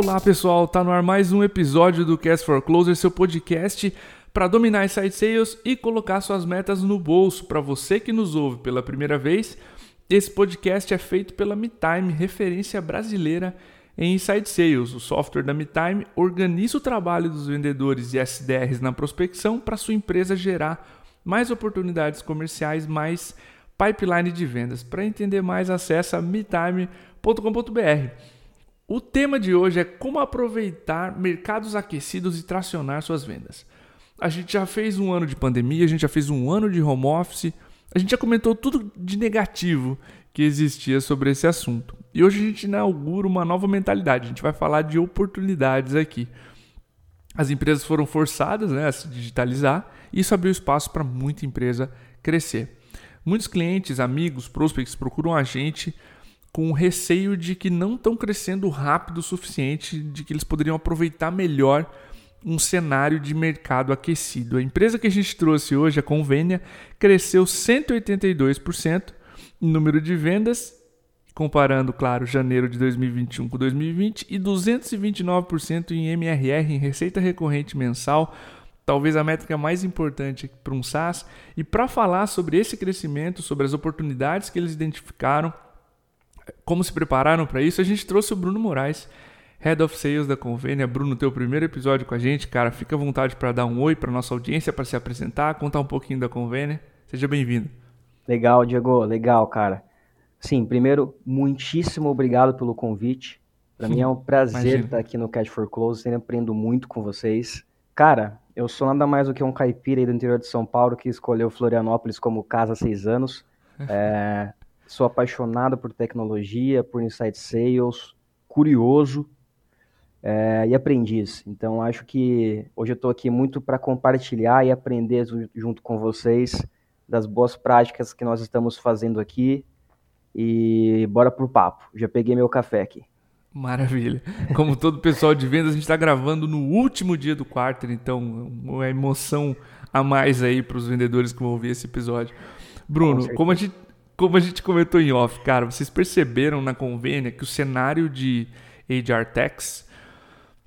Olá pessoal, tá no ar mais um episódio do Cast for Closer, seu podcast para dominar inside sales e colocar suas metas no bolso. Para você que nos ouve pela primeira vez, esse podcast é feito pela MeTime, referência brasileira em inside sales. O software da MeTime organiza o trabalho dos vendedores e SDRs na prospecção para sua empresa gerar mais oportunidades comerciais, mais pipeline de vendas. Para entender mais, acesse metime.com.br. O tema de hoje é como aproveitar mercados aquecidos e tracionar suas vendas. A gente já fez um ano de pandemia, a gente já fez um ano de home office, a gente já comentou tudo de negativo que existia sobre esse assunto. E hoje a gente inaugura uma nova mentalidade, a gente vai falar de oportunidades aqui. As empresas foram forçadas né, a se digitalizar e isso abriu espaço para muita empresa crescer. Muitos clientes, amigos, prospects procuram a gente com receio de que não estão crescendo rápido o suficiente, de que eles poderiam aproveitar melhor um cenário de mercado aquecido. A empresa que a gente trouxe hoje, a Convênia, cresceu 182% em número de vendas, comparando, claro, janeiro de 2021 com 2020, e 229% em MRR, em receita recorrente mensal, talvez a métrica mais importante para um SaaS. E para falar sobre esse crescimento, sobre as oportunidades que eles identificaram, como se prepararam para isso, a gente trouxe o Bruno Moraes, Head of Sales da Convênia. Bruno, teu primeiro episódio com a gente, cara, fica à vontade para dar um oi para nossa audiência, para se apresentar, contar um pouquinho da Convênia. Seja bem-vindo. Legal, Diego, legal, cara. Sim, primeiro, muitíssimo obrigado pelo convite. Para mim é um prazer Imagina. estar aqui no Cash for Close, sempre aprendo muito com vocês. Cara, eu sou nada mais do que um caipira aí do interior de São Paulo que escolheu Florianópolis como casa há seis anos. É, sou apaixonado por tecnologia, por inside sales, curioso é, e aprendiz. Então acho que hoje eu estou aqui muito para compartilhar e aprender junto com vocês das boas práticas que nós estamos fazendo aqui. E bora pro papo. Já peguei meu café aqui. Maravilha. Como todo pessoal de vendas, a gente está gravando no último dia do quarter, então uma emoção a mais aí para os vendedores que vão ouvir esse episódio. Bruno, Com como a, gente, como a gente comentou em off, cara, vocês perceberam na convênia que o cenário de HR Techs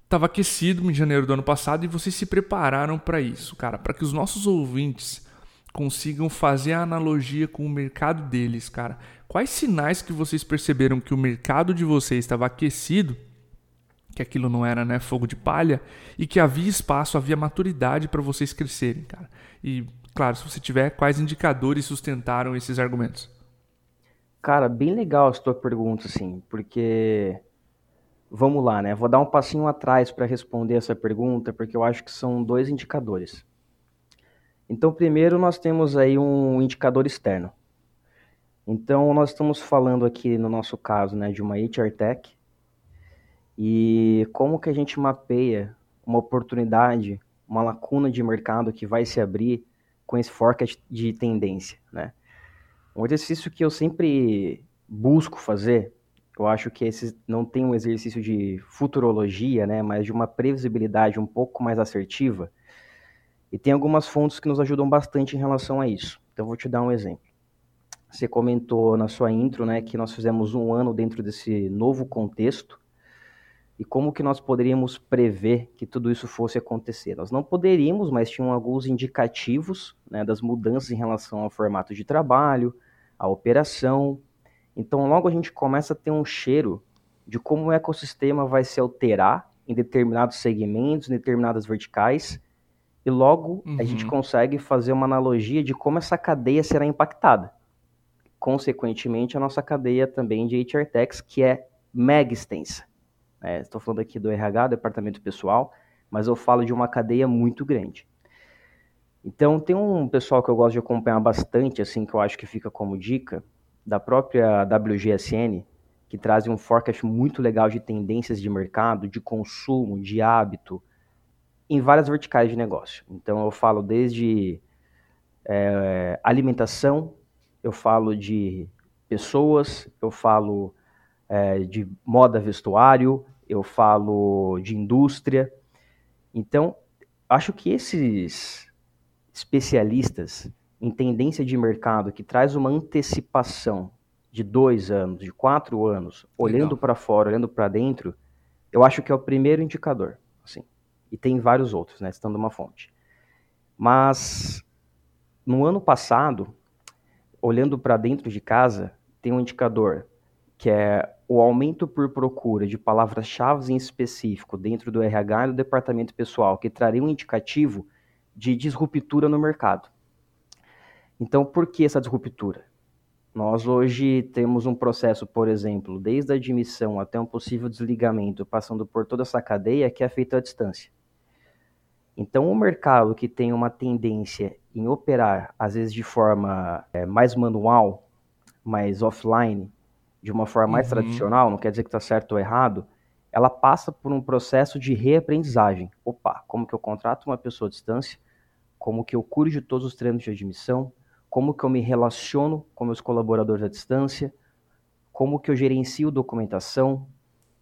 estava aquecido em janeiro do ano passado e vocês se prepararam para isso, cara, para que os nossos ouvintes consigam fazer a analogia com o mercado deles, cara. Quais sinais que vocês perceberam que o mercado de vocês estava aquecido, que aquilo não era né, fogo de palha, e que havia espaço, havia maturidade para vocês crescerem, cara? E, claro, se você tiver, quais indicadores sustentaram esses argumentos? Cara, bem legal a tua pergunta, assim, porque vamos lá, né? Vou dar um passinho atrás para responder essa pergunta, porque eu acho que são dois indicadores. Então, primeiro nós temos aí um indicador externo. Então, nós estamos falando aqui, no nosso caso, né, de uma HR Tech, e como que a gente mapeia uma oportunidade, uma lacuna de mercado que vai se abrir com esse forecast de tendência, né? Um exercício que eu sempre busco fazer, eu acho que esse não tem um exercício de futurologia, né, mas de uma previsibilidade um pouco mais assertiva, e tem algumas fontes que nos ajudam bastante em relação a isso. Então, vou te dar um exemplo. Você comentou na sua intro, né, que nós fizemos um ano dentro desse novo contexto e como que nós poderíamos prever que tudo isso fosse acontecer. Nós não poderíamos, mas tinham alguns indicativos né, das mudanças em relação ao formato de trabalho, à operação. Então, logo a gente começa a ter um cheiro de como o ecossistema vai se alterar em determinados segmentos, em determinadas verticais, e logo uhum. a gente uhum. consegue fazer uma analogia de como essa cadeia será impactada. Consequentemente, a nossa cadeia também de HR Techs, que é mega extensa. É, estou falando aqui do RH, departamento pessoal, mas eu falo de uma cadeia muito grande. Então, tem um pessoal que eu gosto de acompanhar bastante, assim, que eu acho que fica como dica, da própria WGSN, que traz um forecast muito legal de tendências de mercado, de consumo, de hábito, em várias verticais de negócio. Então, eu falo desde é, alimentação, eu falo de pessoas, eu falo é, de moda vestuário, eu falo de indústria. Então, acho que esses especialistas em tendência de mercado que traz uma antecipação de dois anos, de quatro anos, olhando para fora, olhando para dentro, Eu acho que é o primeiro indicador, assim. E tem vários outros, né, estando uma fonte. Mas no ano passado, olhando para dentro de casa, tem um indicador que é o aumento por procura de palavras-chave em específico dentro do RH e do departamento pessoal, que traria um indicativo de disruptura no mercado. Então, por que essa disruptura? Nós hoje temos um processo, por exemplo, desde a admissão até um possível desligamento, passando por toda essa cadeia que é feita à distância. Então, o mercado que tem uma tendência em operar, às vezes de forma é, mais manual, mais offline, de uma forma mais uhum. tradicional, não quer dizer que está certo ou errado, ela passa por um processo de reaprendizagem. Opa, como que eu contrato uma pessoa à distância? Como que eu curo de todos os treinos de admissão? Como que eu me relaciono com meus colaboradores à distância? Como que eu gerencio documentação?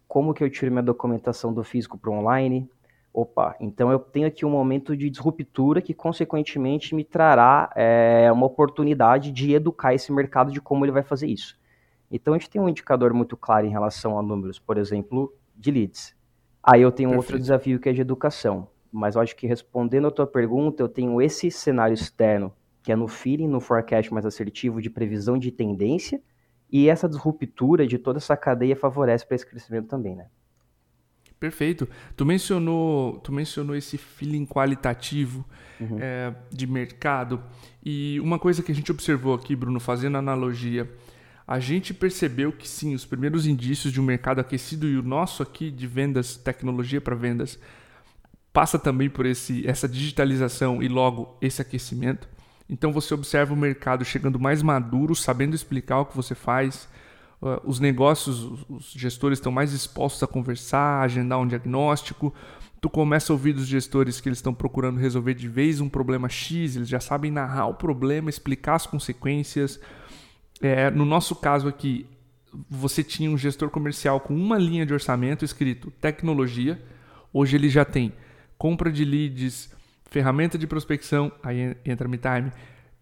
Como que eu tiro minha documentação do físico para o online? Opa, então eu tenho aqui um momento de disruptura que, consequentemente, me trará é, uma oportunidade de educar esse mercado de como ele vai fazer isso. Então, a gente tem um indicador muito claro em relação a números, por exemplo, de leads. Aí eu tenho um outro desafio que é de educação. Mas eu acho que respondendo a tua pergunta, eu tenho esse cenário externo, que é no feeling, no forecast mais assertivo de previsão de tendência, e essa disruptura de toda essa cadeia favorece para esse crescimento também, né? Perfeito. Tu mencionou, tu mencionou esse feeling qualitativo uhum. é, de mercado. E uma coisa que a gente observou aqui, Bruno, fazendo analogia, a gente percebeu que sim, os primeiros indícios de um mercado aquecido e o nosso aqui de vendas, tecnologia para vendas, passa também por esse, essa digitalização e logo esse aquecimento. Então você observa o mercado chegando mais maduro, sabendo explicar o que você faz, Uh, os negócios, os gestores estão mais dispostos a conversar, agendar um diagnóstico. Tu começa a ouvir dos gestores que eles estão procurando resolver de vez um problema X, eles já sabem narrar o problema, explicar as consequências. É, no nosso caso aqui, você tinha um gestor comercial com uma linha de orçamento escrito tecnologia. Hoje ele já tem compra de leads, ferramenta de prospecção, aí entra a MeTime,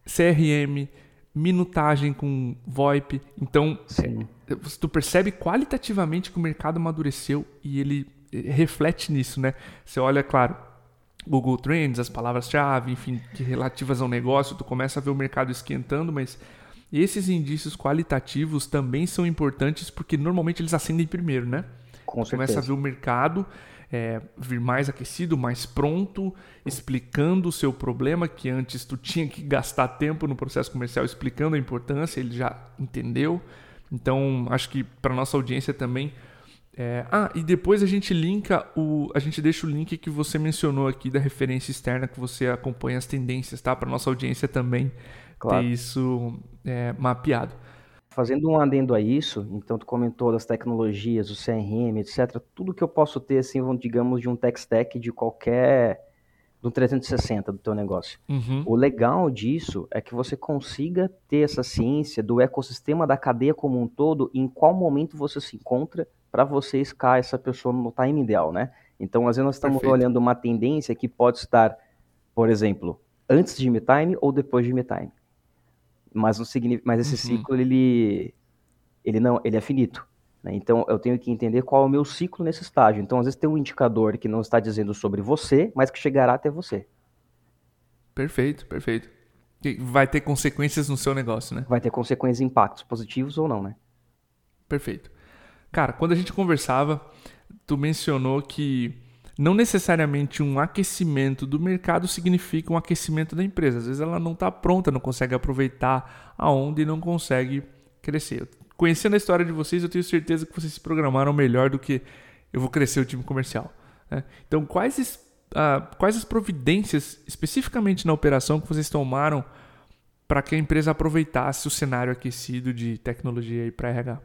CRM, minutagem com VoIP. Então, é, tu percebe qualitativamente que o mercado amadureceu e ele reflete nisso, né? Você olha, claro, Google Trends, as palavras-chave, enfim, que relativas ao negócio, tu começa a ver o mercado esquentando, mas esses indícios qualitativos também são importantes porque normalmente eles acendem primeiro, né? Com tu começa a ver o mercado é, vir mais aquecido, mais pronto, explicando o seu problema, que antes tu tinha que gastar tempo no processo comercial explicando a importância, ele já entendeu. Então, acho que para nossa audiência também. É... Ah, e depois a gente linka o. A gente deixa o link que você mencionou aqui da referência externa que você acompanha as tendências, tá? Para nossa audiência também claro. ter isso é, mapeado. Fazendo um adendo a isso, então tu comentou das tecnologias, o CRM, etc. Tudo que eu posso ter, assim, digamos, de um tech stack de qualquer do 360 do teu negócio. Uhum. O legal disso é que você consiga ter essa ciência do ecossistema da cadeia como um todo, em qual momento você se encontra para você escalar essa pessoa no time ideal, né? Então, às vezes nós estamos Perfeito. olhando uma tendência que pode estar, por exemplo, antes de time ou depois de time mas, mas esse uhum. ciclo ele, ele não ele é finito. Né? Então eu tenho que entender qual é o meu ciclo nesse estágio. Então às vezes tem um indicador que não está dizendo sobre você, mas que chegará até você. Perfeito, perfeito. Vai ter consequências no seu negócio, né? Vai ter consequências, impactos positivos ou não, né? Perfeito. Cara, quando a gente conversava, tu mencionou que não necessariamente um aquecimento do mercado significa um aquecimento da empresa. Às vezes ela não está pronta, não consegue aproveitar a onda e não consegue crescer. Conhecendo a história de vocês, eu tenho certeza que vocês se programaram melhor do que eu vou crescer o time comercial. Né? Então, quais, uh, quais as providências, especificamente na operação, que vocês tomaram para que a empresa aproveitasse o cenário aquecido de tecnologia para RH?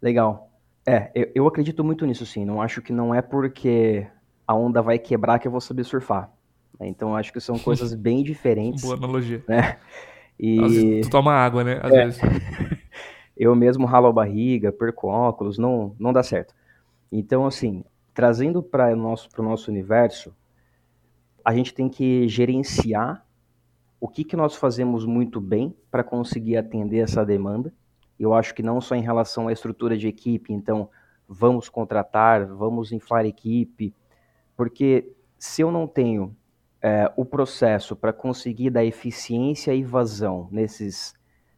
Legal. É, eu, eu acredito muito nisso sim. Não acho que não é porque a onda vai quebrar que eu vou saber surfar. Né? Então acho que são coisas bem diferentes. Boa analogia. Né? E... Tu toma água, né? Às é. vezes. eu mesmo ralo a barriga, perco óculos, não, não dá certo. Então, assim, trazendo para o nosso, nosso universo, a gente tem que gerenciar o que, que nós fazemos muito bem para conseguir atender essa demanda eu acho que não só em relação à estrutura de equipe, então vamos contratar, vamos inflar equipe, porque se eu não tenho é, o processo para conseguir dar eficiência e vazão nesses,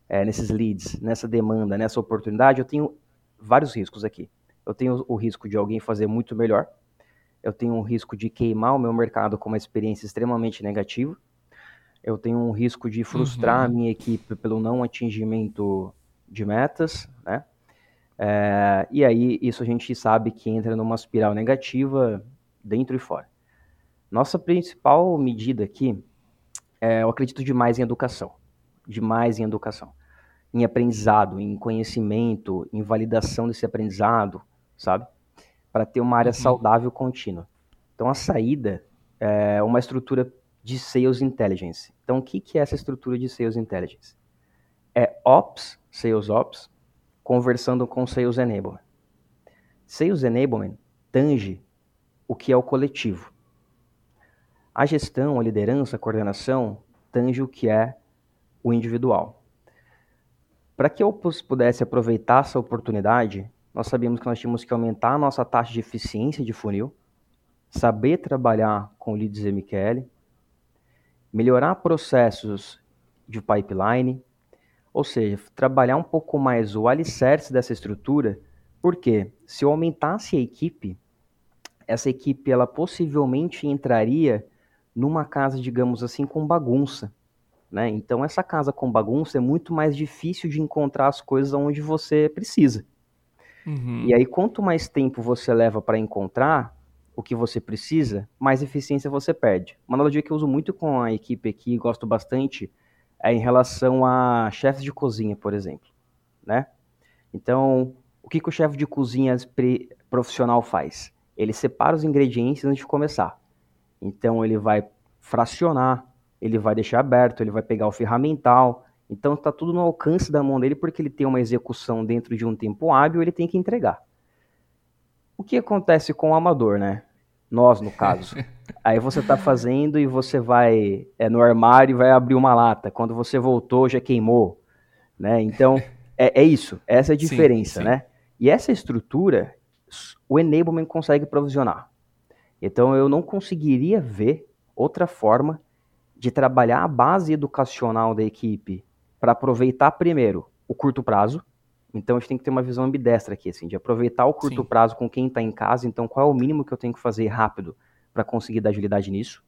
é, nesses leads, nessa demanda, nessa oportunidade, eu tenho vários riscos aqui. Eu tenho o risco de alguém fazer muito melhor, eu tenho um risco de queimar o meu mercado com uma experiência extremamente negativa, eu tenho um risco de frustrar uhum. a minha equipe pelo não atingimento de metas, né? É, e aí isso a gente sabe que entra numa espiral negativa dentro e fora. Nossa principal medida aqui, é, eu acredito demais em educação, demais em educação, em aprendizado, em conhecimento, em validação desse aprendizado, sabe? Para ter uma área uhum. saudável contínua. Então a saída é uma estrutura de Sales Intelligence. Então, o que, que é essa estrutura de Sales Intelligence? É Ops, Sales Ops, conversando com Sales Enablement. Sales Enablement tange o que é o coletivo. A gestão, a liderança, a coordenação tange o que é o individual. Para que eu pudesse aproveitar essa oportunidade, nós sabíamos que nós tínhamos que aumentar a nossa taxa de eficiência de funil, saber trabalhar com leads MQL, melhorar processos de pipeline, ou seja, trabalhar um pouco mais o alicerce dessa estrutura, porque se eu aumentasse a equipe, essa equipe ela possivelmente entraria numa casa, digamos assim, com bagunça. Né? Então, essa casa com bagunça é muito mais difícil de encontrar as coisas onde você precisa. Uhum. E aí, quanto mais tempo você leva para encontrar, o que você precisa, mais eficiência você perde. Uma analogia que eu uso muito com a equipe aqui, gosto bastante, é em relação a chefes de cozinha, por exemplo, né? Então, o que, que o chefe de cozinha profissional faz? Ele separa os ingredientes antes de começar. Então, ele vai fracionar, ele vai deixar aberto, ele vai pegar o ferramental. Então, está tudo no alcance da mão dele, porque ele tem uma execução dentro de um tempo hábil, ele tem que entregar. O que acontece com o amador, né? Nós, no caso. Aí você tá fazendo e você vai é, no armário e vai abrir uma lata. Quando você voltou, já queimou. Né? Então, é, é isso. Essa é a diferença, sim, sim. né? E essa estrutura, o enablement consegue provisionar. Então, eu não conseguiria ver outra forma de trabalhar a base educacional da equipe para aproveitar primeiro o curto prazo, então a gente tem que ter uma visão ambidestra aqui, assim, de aproveitar o curto Sim. prazo com quem está em casa. Então, qual é o mínimo que eu tenho que fazer rápido para conseguir dar agilidade nisso?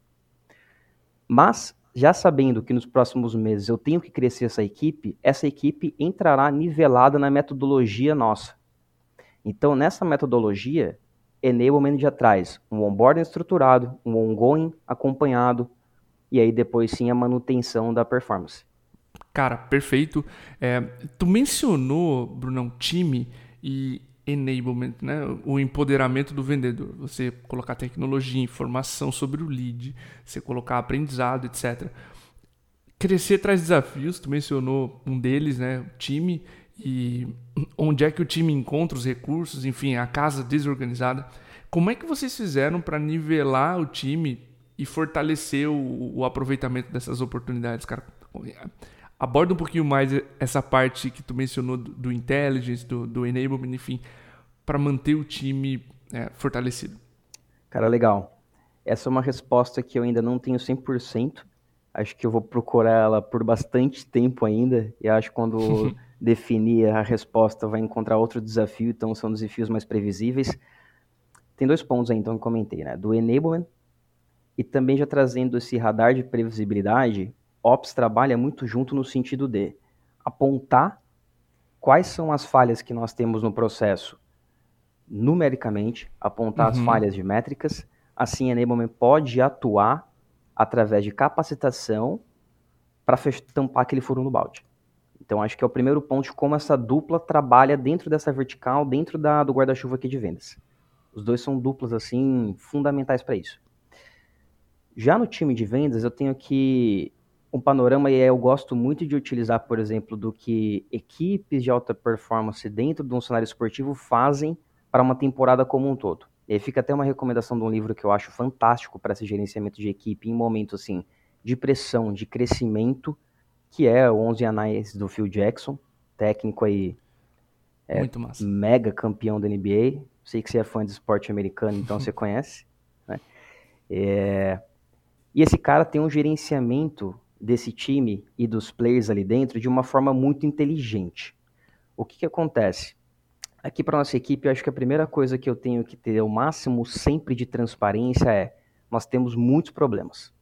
Mas, já sabendo que nos próximos meses eu tenho que crescer essa equipe, essa equipe entrará nivelada na metodologia nossa. Então, nessa metodologia, Enablement já traz um onboarding estruturado, um ongoing acompanhado, e aí depois sim a manutenção da performance. Cara, perfeito. É, tu mencionou, Brunão, time e enablement, né? o empoderamento do vendedor. Você colocar tecnologia, informação sobre o lead, você colocar aprendizado, etc. Crescer traz desafios, tu mencionou um deles, né? O time e onde é que o time encontra os recursos, enfim, a casa desorganizada. Como é que vocês fizeram para nivelar o time e fortalecer o, o aproveitamento dessas oportunidades, cara? Aborda um pouquinho mais essa parte que tu mencionou do, do intelligence, do, do enablement, enfim, para manter o time é, fortalecido. Cara, legal. Essa é uma resposta que eu ainda não tenho 100%. Acho que eu vou procurar ela por bastante tempo ainda. E acho que quando definir a resposta vai encontrar outro desafio, então são desafios mais previsíveis. Tem dois pontos aí, então, que eu comentei, né? Do enablement e também já trazendo esse radar de previsibilidade, Ops trabalha muito junto no sentido de apontar quais são as falhas que nós temos no processo numericamente, apontar uhum. as falhas de métricas. Assim, a Enablement pode atuar através de capacitação para tampar aquele furo no balde. Então, acho que é o primeiro ponto de como essa dupla trabalha dentro dessa vertical, dentro da, do guarda-chuva aqui de vendas. Os dois são duplas, assim, fundamentais para isso. Já no time de vendas, eu tenho que um panorama e eu gosto muito de utilizar, por exemplo, do que equipes de alta performance dentro de um cenário esportivo fazem para uma temporada como um todo. E aí fica até uma recomendação de um livro que eu acho fantástico para esse gerenciamento de equipe em momentos assim de pressão, de crescimento, que é o 11 Anais do Phil Jackson, técnico aí é, mega campeão da NBA. Sei que você é fã de esporte americano, então você conhece. Né? É... E esse cara tem um gerenciamento desse time e dos players ali dentro de uma forma muito inteligente. O que, que acontece? Aqui para nossa equipe, eu acho que a primeira coisa que eu tenho que ter o máximo sempre de transparência é nós temos muitos problemas.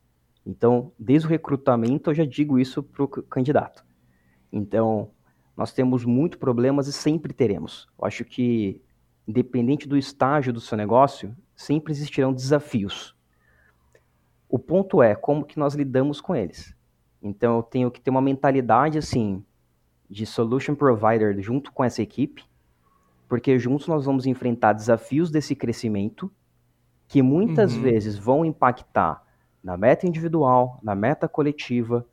Então, desde o recrutamento, eu já digo isso para o candidato. Então, nós temos muitos problemas e sempre teremos. Eu acho que, independente do estágio do seu negócio, sempre existirão desafios. O ponto é como que nós lidamos com eles. Então, eu tenho que ter uma mentalidade assim de solution provider junto com essa equipe, porque juntos nós vamos enfrentar desafios desse crescimento que muitas uhum. vezes vão impactar na meta individual, na meta coletiva,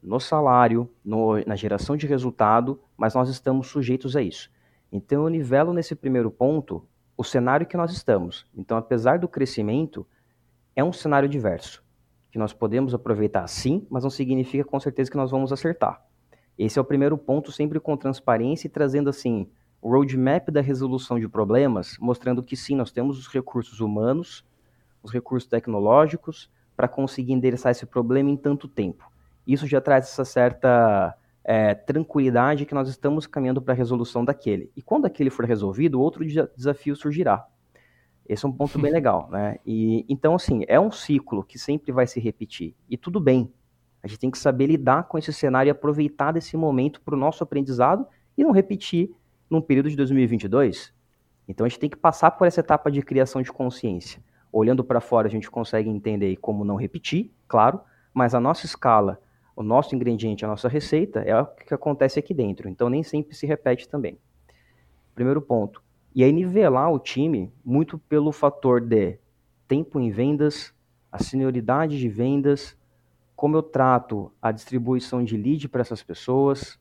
no salário, no, na geração de resultado, mas nós estamos sujeitos a isso. Então eu nivelo nesse primeiro ponto o cenário que nós estamos. Então, apesar do crescimento, é um cenário diverso, que nós podemos aproveitar sim, mas não significa com certeza que nós vamos acertar. Esse é o primeiro ponto, sempre com transparência e trazendo assim o roadmap da resolução de problemas, mostrando que sim, nós temos os recursos humanos, os recursos tecnológicos, para conseguir endereçar esse problema em tanto tempo. Isso já traz essa certa é, tranquilidade que nós estamos caminhando para a resolução daquele. E quando aquele for resolvido, outro desafio surgirá. Esse é um ponto bem legal, né? E então assim é um ciclo que sempre vai se repetir e tudo bem. A gente tem que saber lidar com esse cenário e aproveitar desse momento para o nosso aprendizado e não repetir num período de 2022. Então a gente tem que passar por essa etapa de criação de consciência olhando para fora a gente consegue entender como não repetir, claro, mas a nossa escala, o nosso ingrediente, a nossa receita é o que acontece aqui dentro. Então nem sempre se repete também. Primeiro ponto. E aí nivelar o time muito pelo fator de tempo em vendas, a senioridade de vendas, como eu trato a distribuição de lead para essas pessoas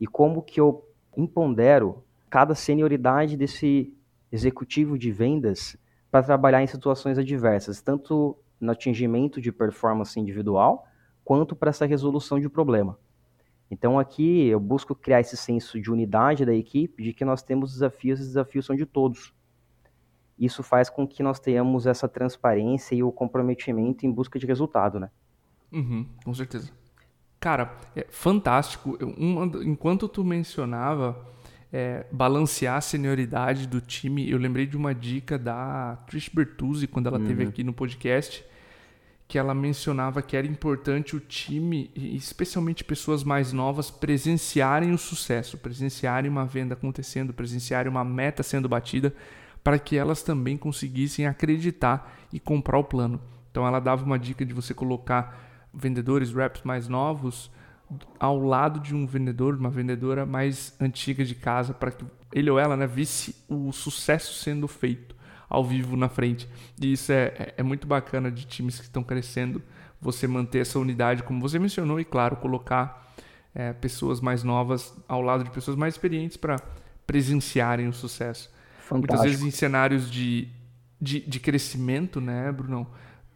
e como que eu impondero cada senioridade desse executivo de vendas para trabalhar em situações adversas, tanto no atingimento de performance individual, quanto para essa resolução de problema. Então aqui eu busco criar esse senso de unidade da equipe, de que nós temos desafios e os desafios são de todos. Isso faz com que nós tenhamos essa transparência e o comprometimento em busca de resultado, né? Uhum, com certeza. Cara, é fantástico. Enquanto tu mencionava é, balancear a senioridade do time, eu lembrei de uma dica da Trish Bertuzzi quando ela uhum. aqui no podcast, que ela mencionava que era importante o time, especialmente pessoas mais novas, presenciarem o sucesso, presenciarem uma venda acontecendo, presenciarem uma meta sendo batida, para que elas também conseguissem acreditar e comprar o plano. Então ela dava uma dica de você colocar vendedores, reps mais novos ao lado de um vendedor, uma vendedora mais antiga de casa, para que ele ou ela né, visse o sucesso sendo feito ao vivo na frente. E isso é, é, é muito bacana de times que estão crescendo, você manter essa unidade, como você mencionou, e claro, colocar é, pessoas mais novas ao lado de pessoas mais experientes para presenciarem o sucesso. Fantástico. Muitas vezes em cenários de, de, de crescimento, né, Brunão?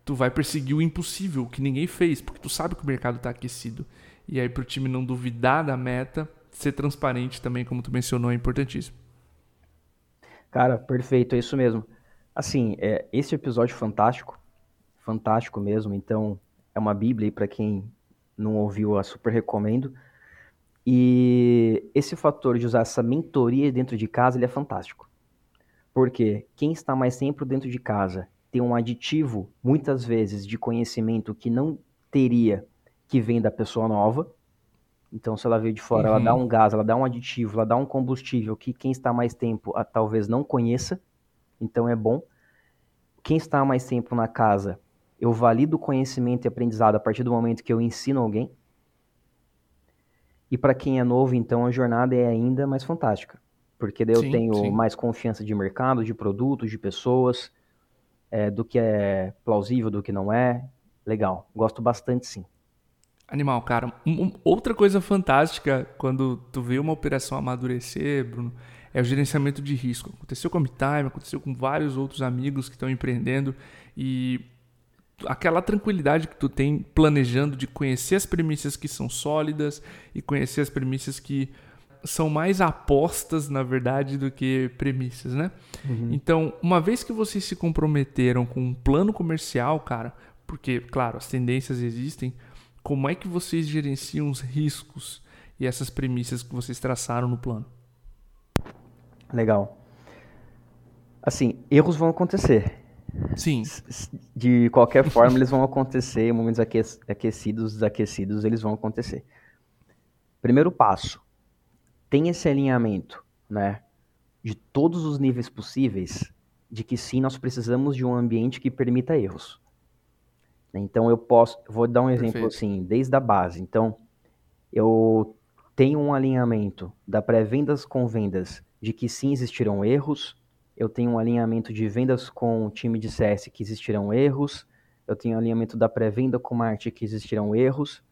Tu vai perseguir o impossível, que ninguém fez, porque tu sabe que o mercado está aquecido. E aí, para o time não duvidar da meta, ser transparente também, como tu mencionou, é importantíssimo. Cara, perfeito, é isso mesmo. Assim, é, esse episódio fantástico, fantástico mesmo. Então, é uma bíblia para quem não ouviu, eu super recomendo. E esse fator de usar essa mentoria dentro de casa, ele é fantástico. Porque quem está mais tempo dentro de casa tem um aditivo, muitas vezes, de conhecimento que não teria que vem da pessoa nova. Então, se ela veio de fora, uhum. ela dá um gás, ela dá um aditivo, ela dá um combustível que quem está mais tempo a, talvez não conheça. Então, é bom. Quem está mais tempo na casa, eu valido o conhecimento e aprendizado a partir do momento que eu ensino alguém. E para quem é novo, então, a jornada é ainda mais fantástica. Porque daí sim, eu tenho sim. mais confiança de mercado, de produtos, de pessoas, é, do que é plausível, do que não é. Legal, gosto bastante sim. Animal, cara. Um, outra coisa fantástica quando tu vê uma operação amadurecer, Bruno, é o gerenciamento de risco. Aconteceu com a MeTime, aconteceu com vários outros amigos que estão empreendendo e aquela tranquilidade que tu tem planejando de conhecer as premissas que são sólidas e conhecer as premissas que são mais apostas, na verdade, do que premissas, né? Uhum. Então, uma vez que vocês se comprometeram com um plano comercial, cara, porque, claro, as tendências existem, como é que vocês gerenciam os riscos e essas premissas que vocês traçaram no plano? Legal. Assim, erros vão acontecer. Sim. De qualquer forma, eles vão acontecer, momentos aquecidos, desaquecidos, eles vão acontecer. Primeiro passo, tem esse alinhamento, né, de todos os níveis possíveis, de que sim, nós precisamos de um ambiente que permita erros. Então eu posso, vou dar um exemplo Perfeito. assim, desde a base. Então, eu tenho um alinhamento da pré-vendas com vendas de que sim existirão erros, eu tenho um alinhamento de vendas com o time de CS que existirão erros, eu tenho um alinhamento da pré-venda com marketing que existirão erros.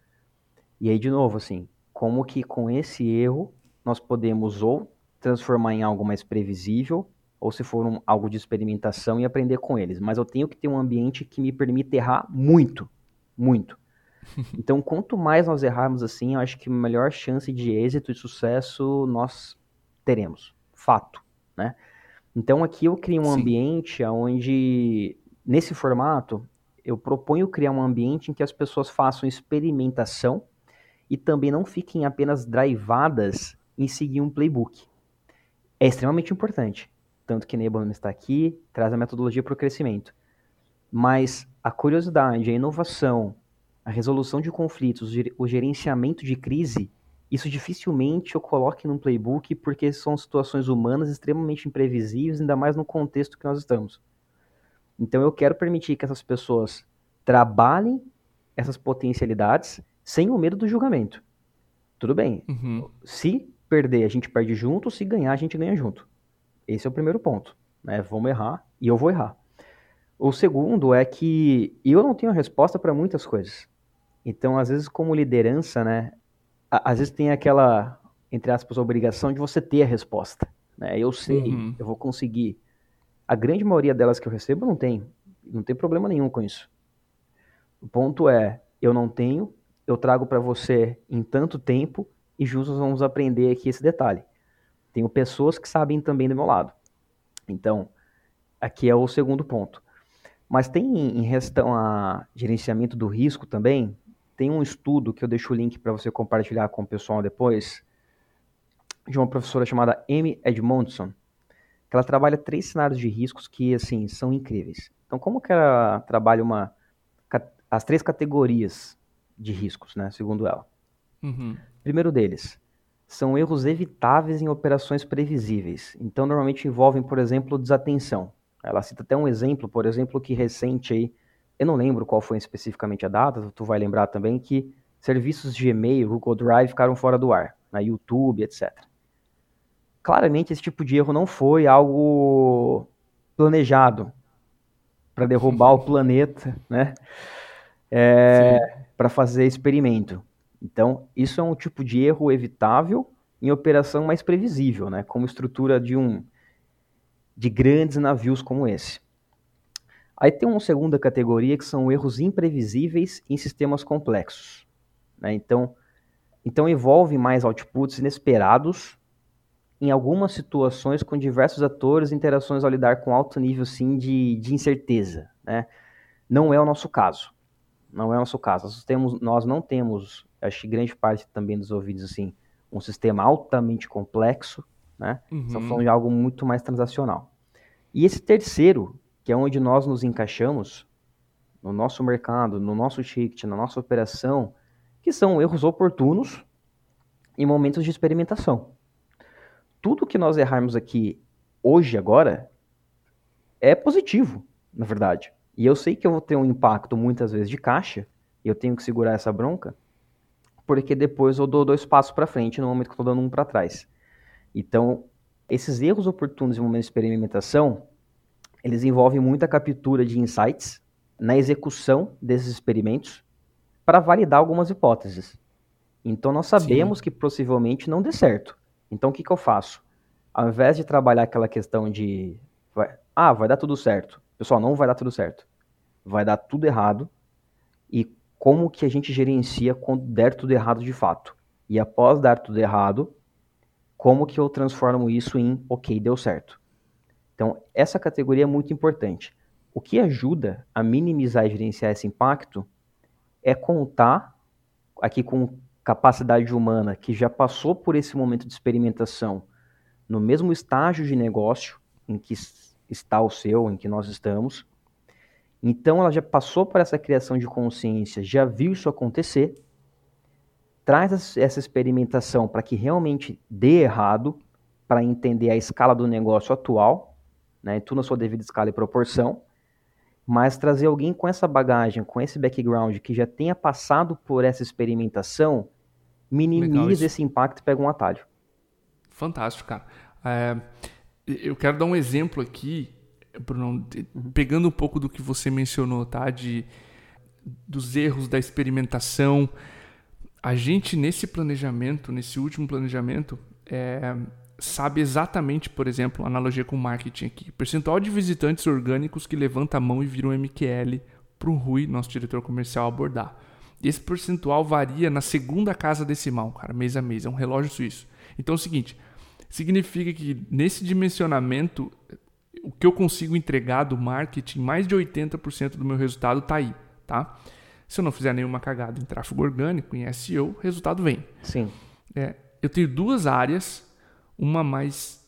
E aí, de novo, assim, como que com esse erro nós podemos ou transformar em algo mais previsível, ou se for um, algo de experimentação e aprender com eles. Mas eu tenho que ter um ambiente que me permita errar muito, muito. Então, quanto mais nós errarmos assim, eu acho que melhor chance de êxito e sucesso nós teremos. Fato, né? Então, aqui eu crio um Sim. ambiente onde, nesse formato, eu proponho criar um ambiente em que as pessoas façam experimentação e também não fiquem apenas drivadas em seguir um playbook. É extremamente importante. Tanto que Nebula está aqui, traz a metodologia para o crescimento. Mas a curiosidade, a inovação, a resolução de conflitos, o gerenciamento de crise, isso dificilmente eu coloque num playbook porque são situações humanas extremamente imprevisíveis, ainda mais no contexto que nós estamos. Então eu quero permitir que essas pessoas trabalhem essas potencialidades sem o medo do julgamento. Tudo bem. Uhum. Se perder, a gente perde junto, se ganhar, a gente ganha junto. Esse é o primeiro ponto. Né? Vamos errar e eu vou errar. O segundo é que eu não tenho resposta para muitas coisas. Então, às vezes, como liderança, né, às vezes tem aquela, entre aspas, obrigação de você ter a resposta. Né? Eu sei, uhum. eu vou conseguir. A grande maioria delas que eu recebo não tem. Não tem problema nenhum com isso. O ponto é, eu não tenho, eu trago para você em tanto tempo e juntos vamos aprender aqui esse detalhe. Tenho pessoas que sabem também do meu lado. Então, aqui é o segundo ponto. Mas tem em relação a gerenciamento do risco também, tem um estudo que eu deixo o link para você compartilhar com o pessoal depois, de uma professora chamada Amy Edmondson, que ela trabalha três cenários de riscos que, assim, são incríveis. Então, como que ela trabalha uma, as três categorias de riscos, né, segundo ela. Uhum. Primeiro deles, são erros evitáveis em operações previsíveis. Então, normalmente envolvem, por exemplo, desatenção. Ela cita até um exemplo, por exemplo, que recente aí, eu não lembro qual foi especificamente a data, tu vai lembrar também que serviços de e-mail, Google Drive ficaram fora do ar, na YouTube, etc. Claramente esse tipo de erro não foi algo planejado para derrubar o planeta, né? É, para fazer experimento. Então, isso é um tipo de erro evitável em operação mais previsível, né? Como estrutura de um de grandes navios como esse. Aí tem uma segunda categoria que são erros imprevisíveis em sistemas complexos. Né? Então, então envolve mais outputs inesperados em algumas situações com diversos atores, interações ao lidar com alto nível sim, de, de incerteza. Né? Não é o nosso caso. Não é o nosso caso. Nós, temos, nós não temos, acho que grande parte também dos ouvidos, assim, um sistema altamente complexo, né? Uhum. Estamos falando de algo muito mais transacional. E esse terceiro, que é onde nós nos encaixamos, no nosso mercado, no nosso ticket, na nossa operação, que são erros oportunos em momentos de experimentação. Tudo que nós errarmos aqui hoje, agora, é positivo, na verdade. E eu sei que eu vou ter um impacto muitas vezes de caixa, e eu tenho que segurar essa bronca, porque depois eu dou dois passos para frente no momento que eu estou dando um para trás. Então, esses erros oportunos em momento de experimentação, eles envolvem muita captura de insights na execução desses experimentos para validar algumas hipóteses. Então, nós sabemos Sim. que possivelmente não dê certo. Então, o que, que eu faço? Ao invés de trabalhar aquela questão de, vai, ah, vai dar tudo certo, Pessoal, não vai dar tudo certo. Vai dar tudo errado. E como que a gente gerencia quando der tudo errado de fato? E após dar tudo errado, Como que eu transformo isso em, ok, deu certo. Então, essa categoria é muito importante. O que ajuda a minimizar e gerenciar esse impacto é contar aqui com capacidade humana que já passou por esse momento de experimentação no mesmo estágio de negócio em que está o seu, em que nós estamos. Então ela já passou por essa criação de consciência, já viu isso acontecer, traz essa experimentação para que realmente dê errado, para entender a escala do negócio atual, né, tudo na sua devida escala e proporção, mas trazer alguém com essa bagagem, com esse background, que já tenha passado por essa experimentação, minimiza esse impacto e pega um atalho. Fantástico, cara. É, eu quero dar um exemplo aqui, Bruno, pegando um pouco do que você mencionou, tá? De, dos erros da experimentação. A gente, nesse planejamento, nesse último planejamento, é, sabe exatamente, por exemplo, analogia com marketing aqui, percentual de visitantes orgânicos que levanta a mão e vira um MQL para o Rui, nosso diretor comercial, abordar. Esse percentual varia na segunda casa decimal, cara, mês a mês, é um relógio suíço. Então é o seguinte, significa que nesse dimensionamento, o que eu consigo entregar do marketing, mais de 80% do meu resultado está aí, tá? Se eu não fizer nenhuma cagada em tráfego orgânico, em SEO, o resultado vem. Sim. É, eu tenho duas áreas uma mais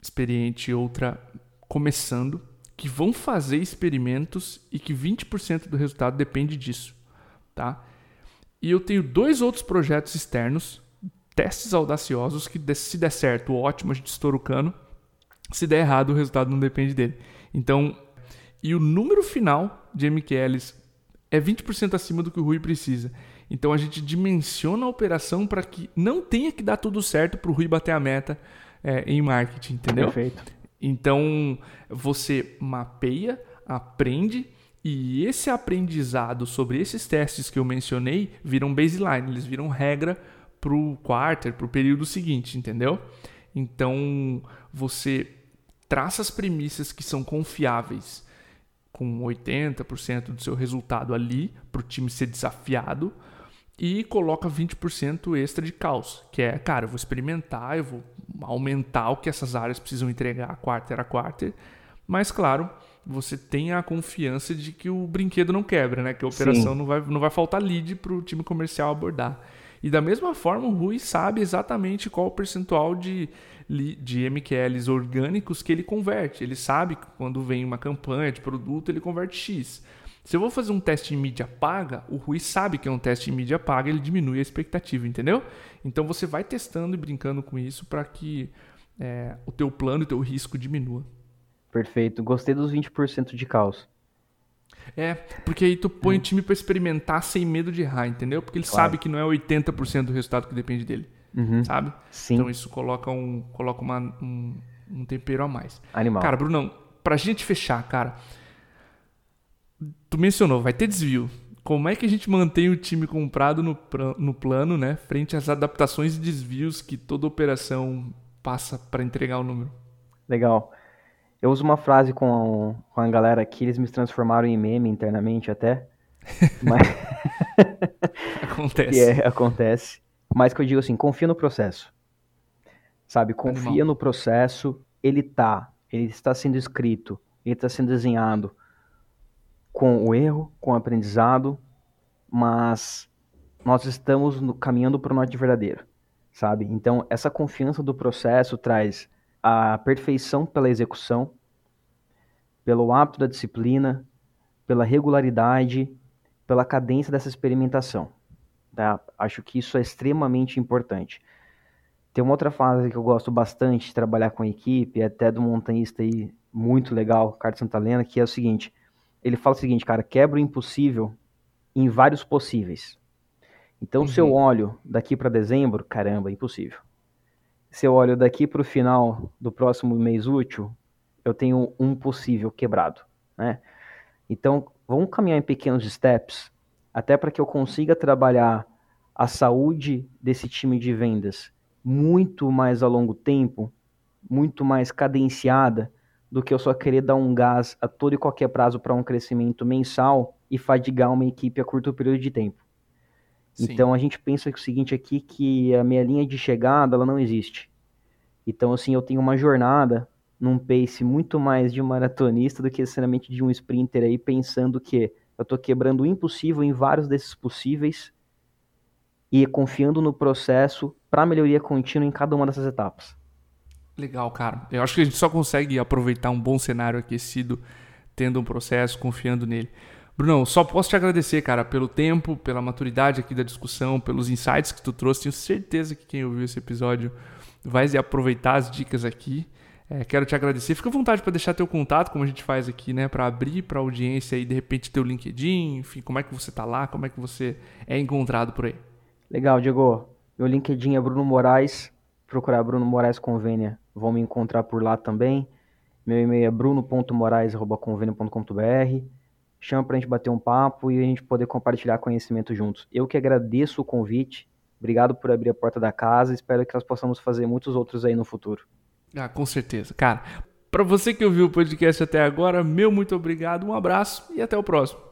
experiente e outra começando, que vão fazer experimentos e que 20% do resultado depende disso, tá? E eu tenho dois outros projetos externos, testes audaciosos, que se der certo, ótimo, a gente estoura o cano. Se der errado, o resultado não depende dele. Então, e o número final de MQLs é 20% acima do que o Rui precisa. Então a gente dimensiona a operação para que não tenha que dar tudo certo para o Rui bater a meta é, em marketing, entendeu? Perfeito. Então você mapeia, aprende e esse aprendizado sobre esses testes que eu mencionei viram baseline, eles viram regra para o quarter, para o período seguinte, entendeu? Então você traça as premissas que são confiáveis com 80% do seu resultado ali para o time ser desafiado e coloca 20% extra de caos, que é, cara, eu vou experimentar, eu vou aumentar o que essas áreas precisam entregar quarter a quarter, mas claro, você tem a confiança de que o brinquedo não quebra, né? Que a operação não vai, não vai faltar lead para o time comercial abordar. E da mesma forma, o Rui sabe exatamente qual o percentual de, de MQLs orgânicos que ele converte. Ele sabe que quando vem uma campanha de produto, ele converte X. Se eu vou fazer um teste em mídia paga, o Rui sabe que é um teste em mídia paga, ele diminui a expectativa, entendeu? Então você vai testando e brincando com isso para que é, o teu plano e o teu risco diminua. Perfeito. Gostei dos 20% de caos. É, porque aí tu põe o time para experimentar sem medo de errar, entendeu? Porque ele claro. sabe que não é 80% do resultado que depende dele, uhum. sabe? Sim. Então isso coloca um, coloca uma, um, um tempero a mais. Animal. Cara, Brunão, pra gente fechar, cara, tu mencionou, vai ter desvio. Como é que a gente mantém o time comprado no, no plano, né, frente às adaptações e desvios que toda operação passa para entregar o número? Legal. Eu uso uma frase com, com a galera aqui, eles me transformaram em meme internamente até. Mas... acontece. É, acontece. Mas que eu digo assim, confia no processo. Sabe, confia Animal. no processo, ele tá, ele está sendo escrito, ele está sendo desenhado com o erro, com o aprendizado, mas nós estamos no, caminhando para o norte verdadeiro, sabe? Então, essa confiança do processo traz a perfeição pela execução, pelo hábito da disciplina, pela regularidade, pela cadência dessa experimentação. Tá? Acho que isso é extremamente importante. Tem uma outra fase que eu gosto bastante de trabalhar com a equipe, até do montanhista aí muito legal, Carlos Santalena, que é o seguinte: ele fala o seguinte, cara, quebra o impossível em vários possíveis. Então, uhum. se eu uhum. olho daqui para dezembro, caramba, impossível. Se eu olho daqui para o final do próximo mês útil, eu tenho um possível quebrado, né? Então, vamos caminhar em pequenos steps, até para que eu consiga trabalhar a saúde desse time de vendas muito mais a longo tempo, muito mais cadenciada, do que eu só querer dar um gás a todo e qualquer prazo para um crescimento mensal e fadigar uma equipe a curto período de tempo. Sim. Então a gente pensa que o seguinte aqui que a minha linha de chegada ela não existe. Então, assim, eu tenho uma jornada num pace muito mais de maratonista do que necessariamente de um sprinter aí, pensando que eu estou quebrando o impossível em vários desses possíveis e confiando no processo para melhoria contínua em cada uma dessas etapas. Legal, cara. Eu acho que a gente só consegue aproveitar um bom cenário aquecido tendo um processo, confiando nele. Brunão, só posso te agradecer, cara, pelo tempo, pela maturidade aqui da discussão, pelos insights que tu trouxe. Tenho certeza que quem ouviu esse episódio vai aproveitar as dicas aqui. É, quero te agradecer. Fica à vontade para deixar teu contato, como a gente faz aqui, né? Para abrir para a audiência e de repente teu LinkedIn, enfim, como é que você tá lá, como é que você é encontrado por aí. Legal, Diego. Meu LinkedIn é Bruno Moraes. Procurar Bruno Moraes Convênia, vão me encontrar por lá também. Meu e-mail é bruno.moraes.convênia.com.br. Chama para a gente bater um papo e a gente poder compartilhar conhecimento juntos. Eu que agradeço o convite. Obrigado por abrir a porta da casa. Espero que nós possamos fazer muitos outros aí no futuro. Ah, com certeza. Cara, para você que ouviu o podcast até agora, meu muito obrigado, um abraço e até o próximo.